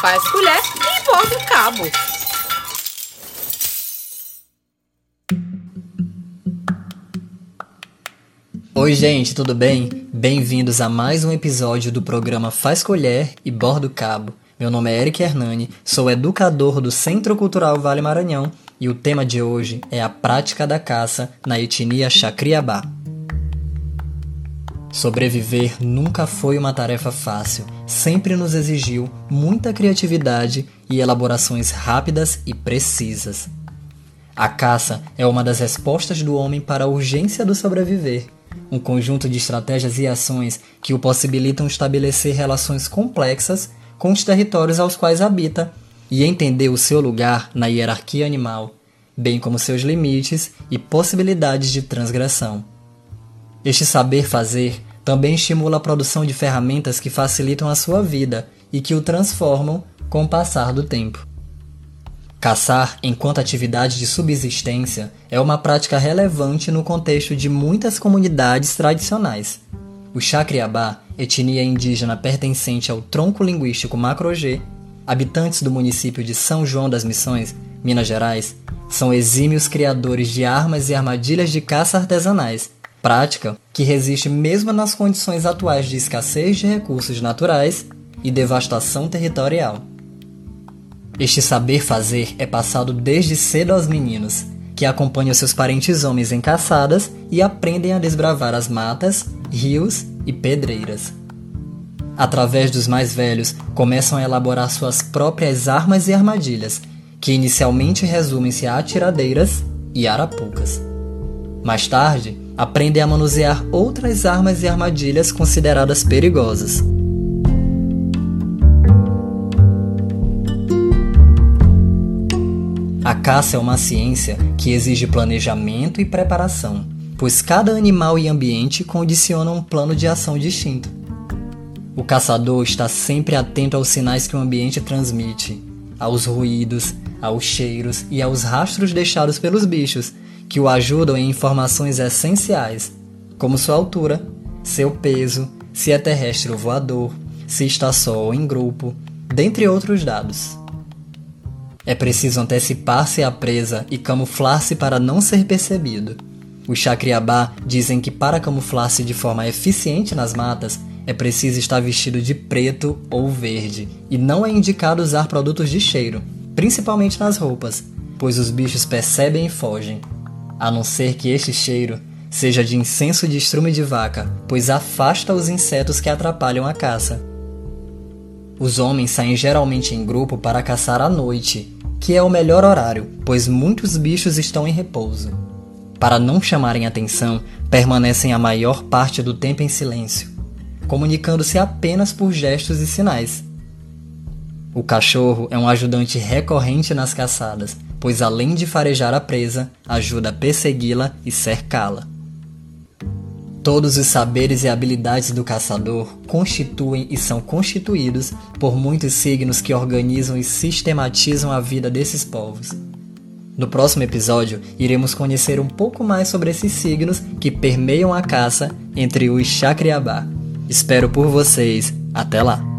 faz colher e borda o cabo. Oi, gente, tudo bem? Bem-vindos a mais um episódio do programa Faz Colher e Bordo Cabo. Meu nome é Eric Hernani, sou educador do Centro Cultural Vale Maranhão e o tema de hoje é a prática da caça na etnia Chacriabá. Sobreviver nunca foi uma tarefa fácil, sempre nos exigiu muita criatividade e elaborações rápidas e precisas. A caça é uma das respostas do homem para a urgência do sobreviver, um conjunto de estratégias e ações que o possibilitam estabelecer relações complexas com os territórios aos quais habita e entender o seu lugar na hierarquia animal, bem como seus limites e possibilidades de transgressão. Este saber fazer também estimula a produção de ferramentas que facilitam a sua vida e que o transformam com o passar do tempo. Caçar, enquanto atividade de subsistência, é uma prática relevante no contexto de muitas comunidades tradicionais. O Chacriabá etnia indígena pertencente ao tronco linguístico Macro-G, habitantes do município de São João das Missões, Minas Gerais, são exímios criadores de armas e armadilhas de caça artesanais, prática que resiste mesmo nas condições atuais de escassez de recursos naturais e devastação territorial. Este saber fazer é passado desde cedo aos meninos, que acompanham seus parentes homens em caçadas e aprendem a desbravar as matas, rios e pedreiras. Através dos mais velhos, começam a elaborar suas próprias armas e armadilhas, que inicialmente resumem-se a atiradeiras e arapucas. Mais tarde, aprendem a manusear outras armas e armadilhas consideradas perigosas. A caça é uma ciência que exige planejamento e preparação, pois cada animal e ambiente condiciona um plano de ação distinto. O caçador está sempre atento aos sinais que o ambiente transmite, aos ruídos, aos cheiros e aos rastros deixados pelos bichos, que o ajudam em informações essenciais, como sua altura, seu peso, se é terrestre ou voador, se está só ou em grupo, dentre outros dados. É preciso antecipar-se à presa e camuflar-se para não ser percebido. Os Chacriabá dizem que para camuflar-se de forma eficiente nas matas, é preciso estar vestido de preto ou verde, e não é indicado usar produtos de cheiro, principalmente nas roupas, pois os bichos percebem e fogem. A não ser que este cheiro seja de incenso de estrume de vaca, pois afasta os insetos que atrapalham a caça. Os homens saem geralmente em grupo para caçar à noite, que é o melhor horário, pois muitos bichos estão em repouso. Para não chamarem atenção, permanecem a maior parte do tempo em silêncio, comunicando-se apenas por gestos e sinais. O cachorro é um ajudante recorrente nas caçadas, pois além de farejar a presa, ajuda a persegui-la e cercá-la. Todos os saberes e habilidades do caçador constituem e são constituídos por muitos signos que organizam e sistematizam a vida desses povos. No próximo episódio, iremos conhecer um pouco mais sobre esses signos que permeiam a caça entre os Chacriabá. Espero por vocês. Até lá!